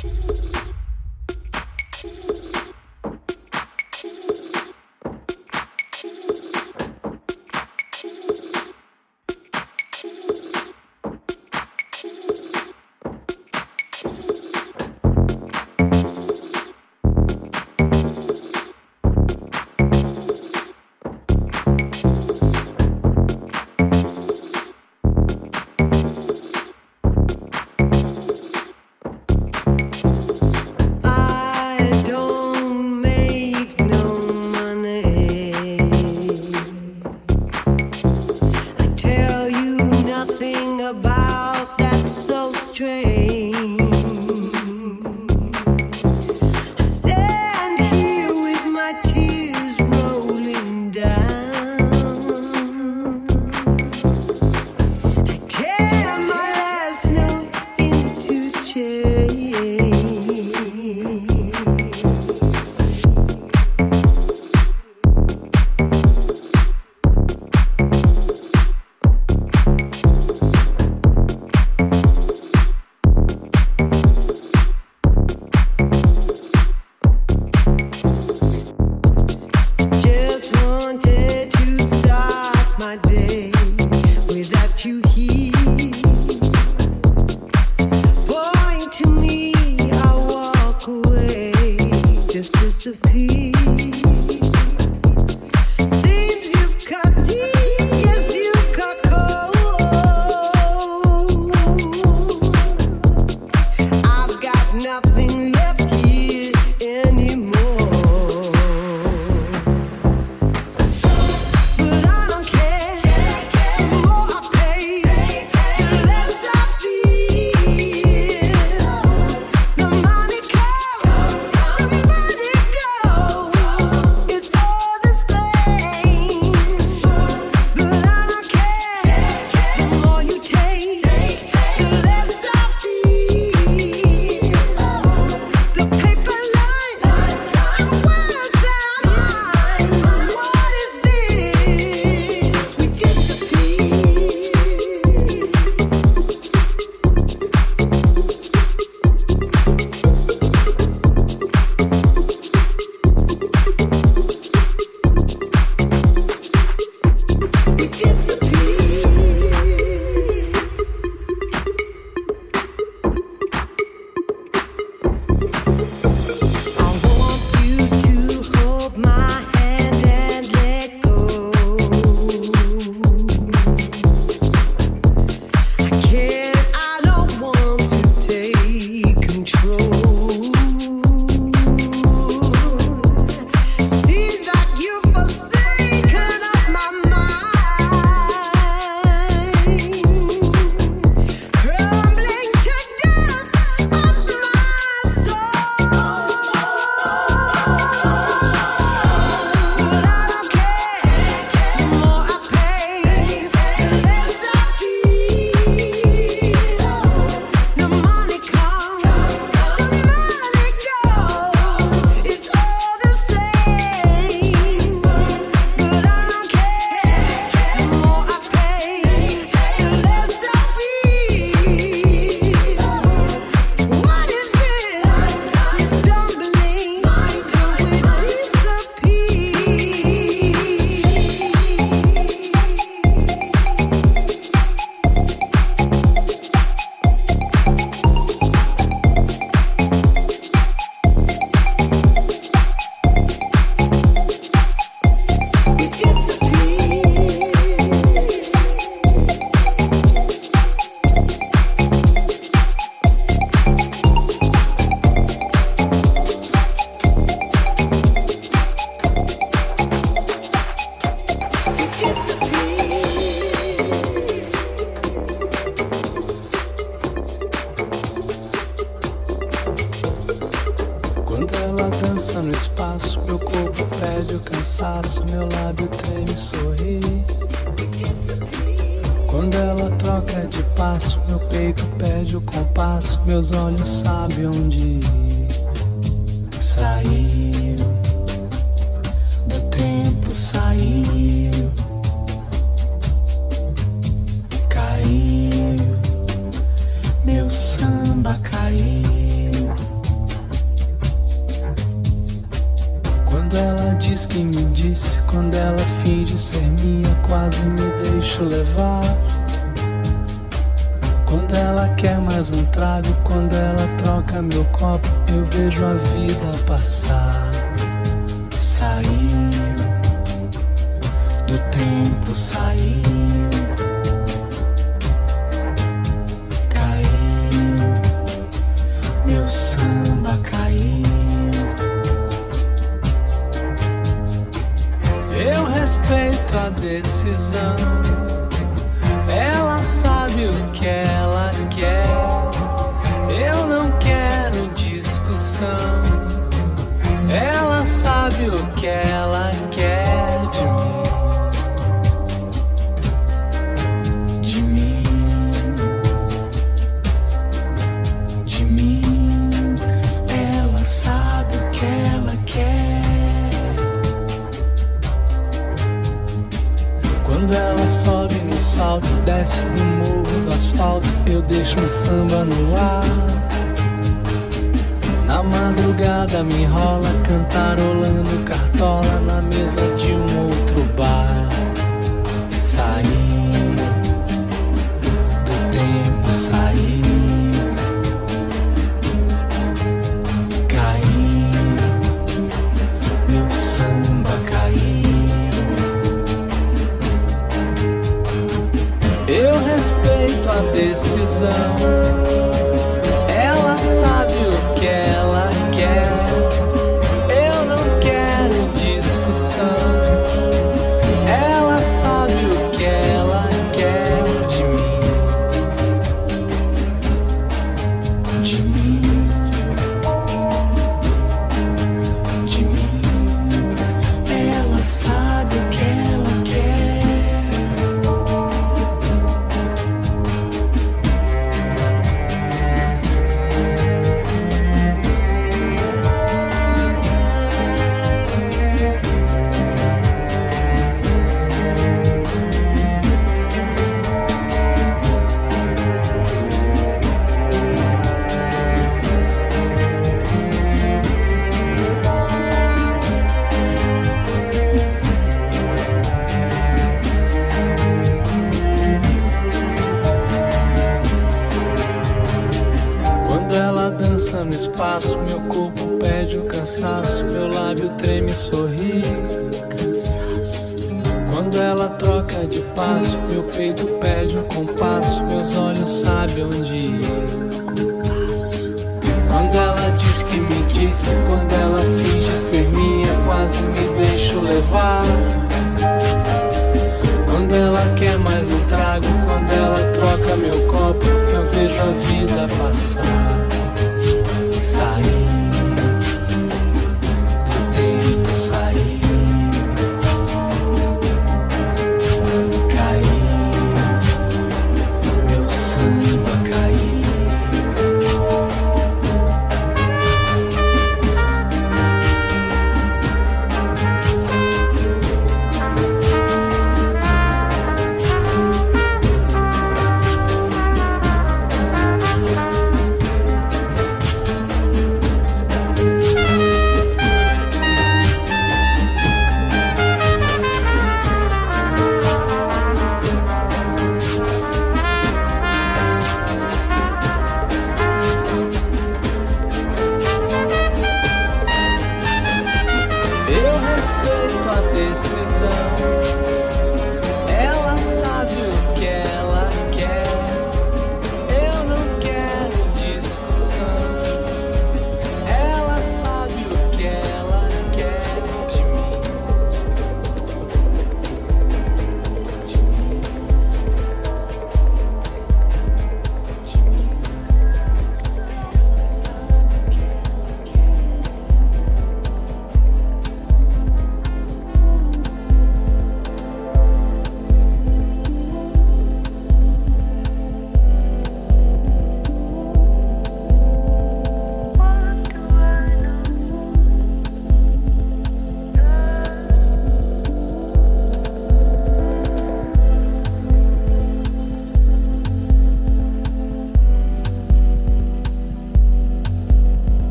caiu. Disse, quando ela finge ser minha, quase me deixo levar. Quando ela quer mais um trago, quando ela troca meu copo, eu vejo a vida passar. Sair do tempo, sair. Respeito a decisão. Ela sabe o que ela quer. Eu não quero discussão. Ela sabe o que ela salto, desce do morro do asfalto, eu deixo um samba no ar. Na madrugada me enrola, cantarolando cartola na mesa de um outro bar. Decisão.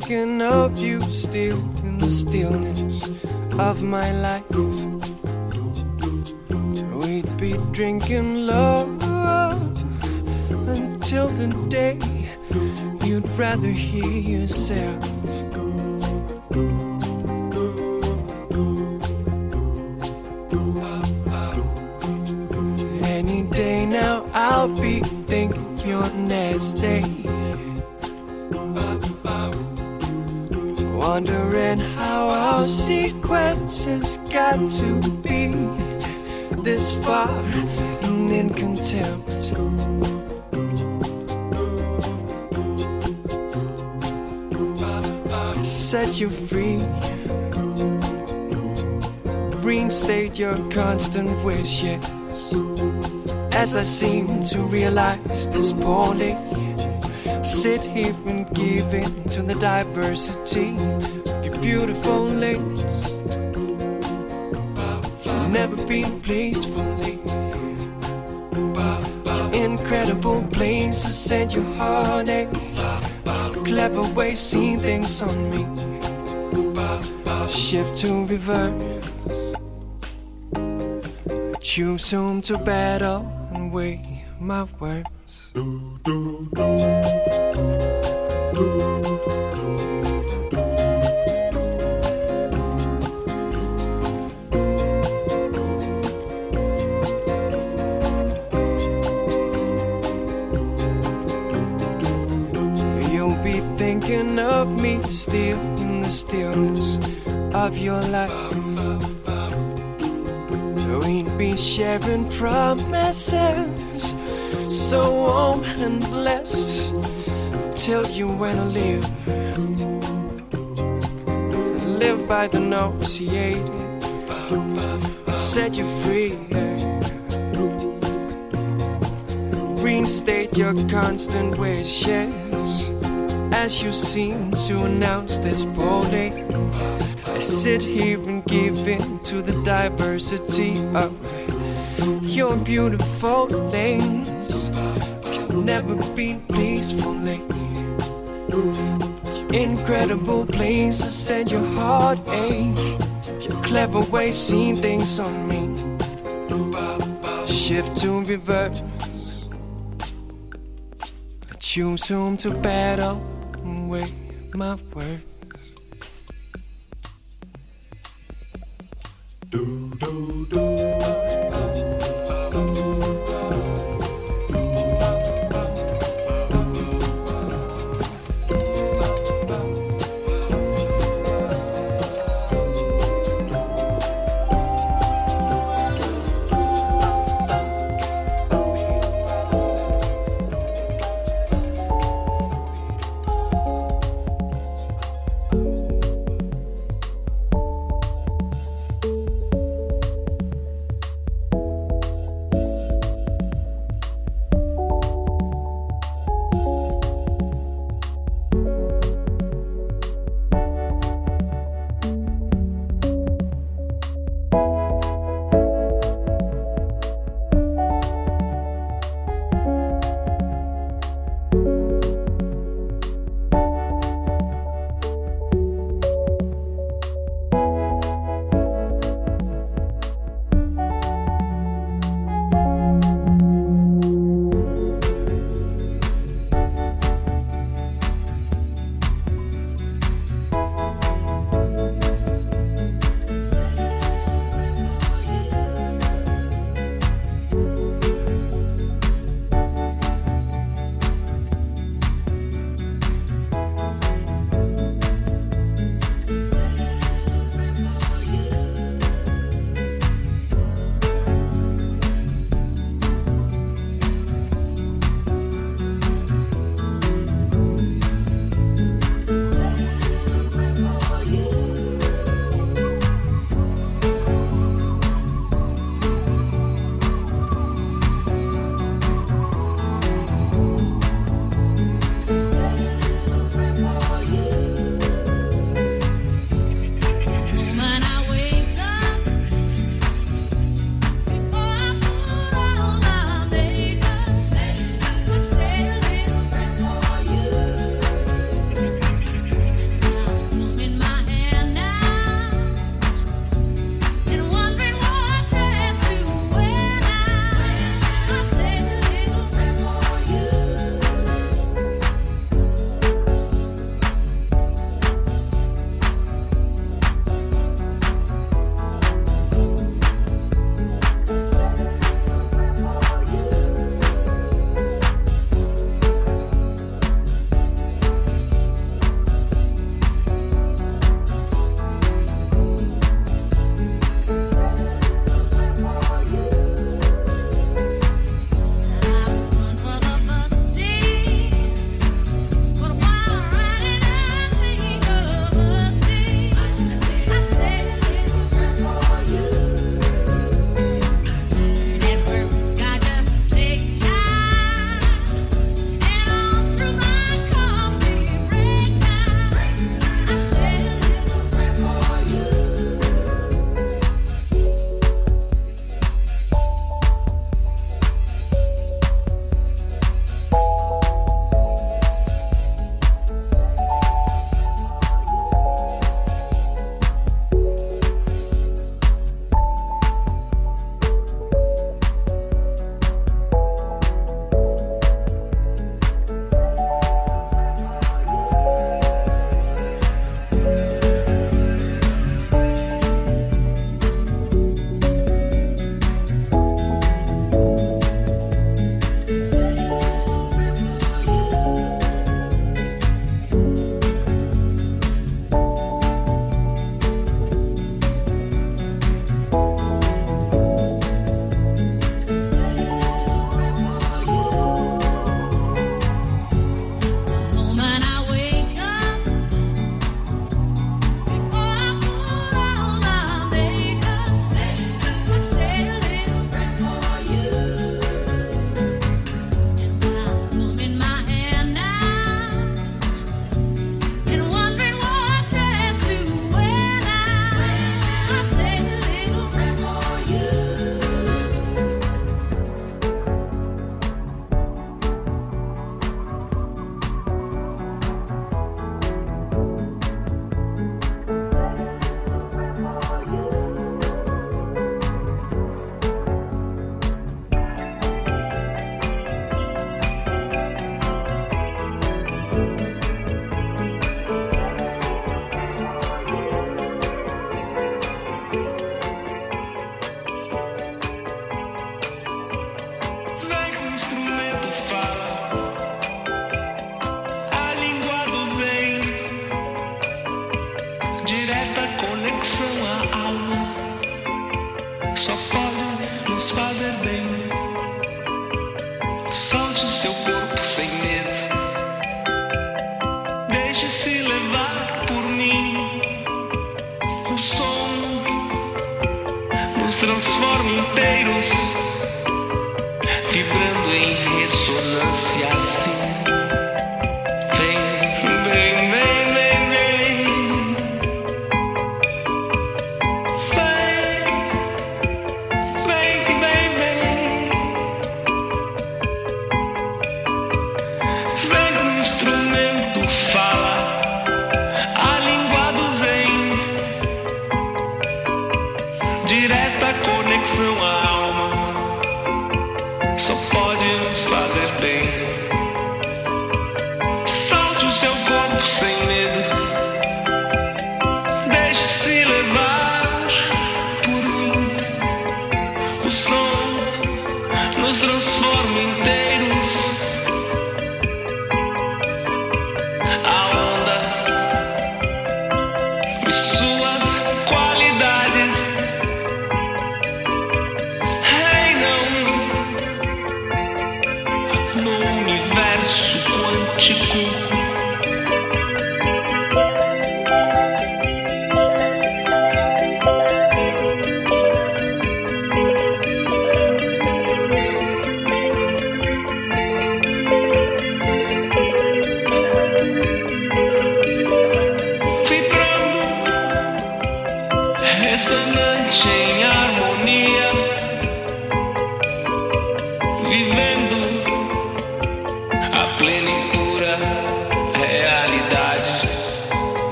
Thinking of you still in the stillness of my life. We'd be drinking love until the day you'd rather hear yourself. Any day now, I'll be thinking your next Wondering how our sequences got to be this far and in contempt. Set you free, reinstate your constant wishes. As I seem to realize this poorly, sit here and give in to the diversity of your beautiful lips. You've never been pleased fully. Your incredible places and your heartache. Clever way seeing things on me. Shift to reverse. Choose soon to battle and weigh my words. Still in the stillness of your life. So We'd be sharing promises so warm and blessed. Till you I live, live by the negotiated, set you free. Reinstate your constant wishes as you seem to announce this boldly. I sit here and give in to the diversity of your beautiful things. You've never been pleased. Your incredible places and your heartache. Your clever way seeing things on me. Shift to reverse. Choose whom to battle weigh my words. Do, do, do.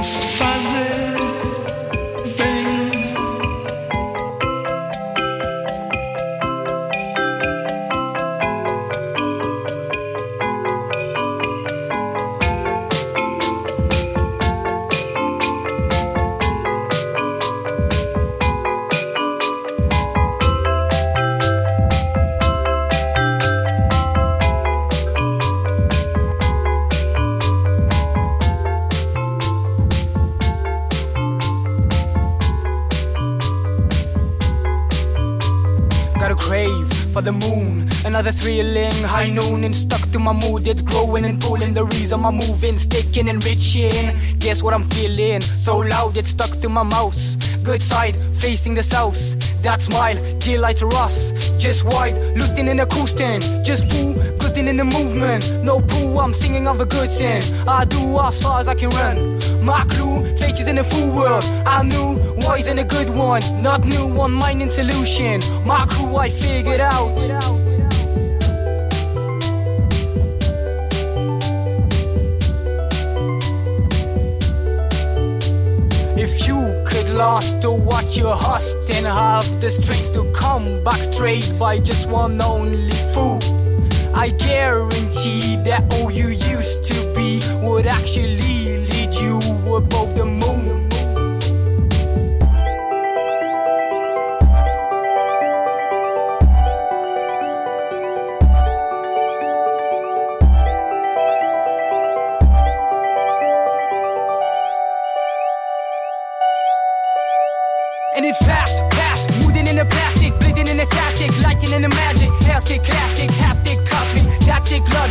High noon and stuck to my mood. It's growing and pulling. The reason I'm moving, sticking and reaching. Guess what I'm feeling? So loud it's stuck to my mouth. Good side, facing the south. That smile, delight us. Just white, losing in a coasting. Just fool, good in the movement. No poo, I'm singing of a good thing. I do as far as I can run. My clue, fake is in a full world. I knew wise in a good one. Not new, one mining solution. My crew, I figured out. Have the strength to come back straight by just one only fool. I guarantee that all you used to be would actually lead you above the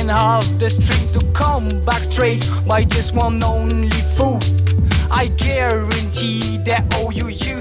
and have the strength to come back straight by just one only fool, I guarantee that all you used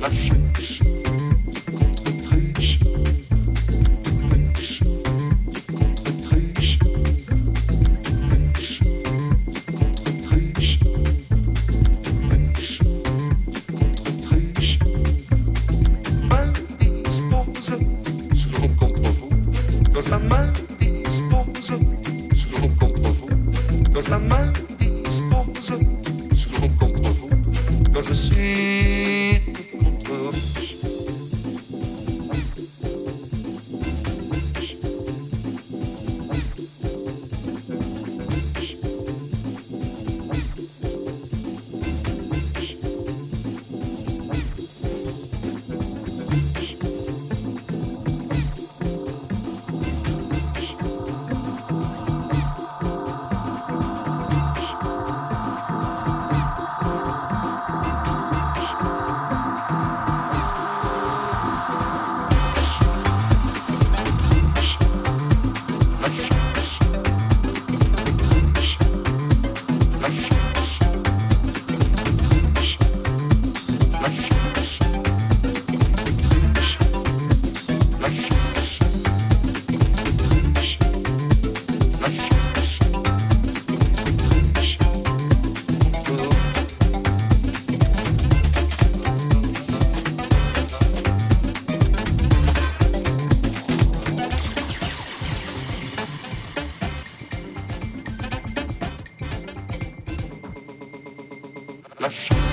lessons. Let's go.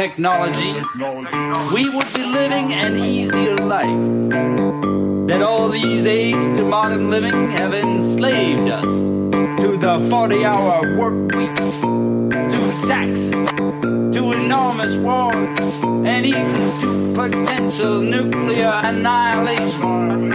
technology, we would be living an easier life. That all these aids to modern living have enslaved us to the 40 hour work week, to taxes, to enormous wars, and even to potential nuclear annihilation.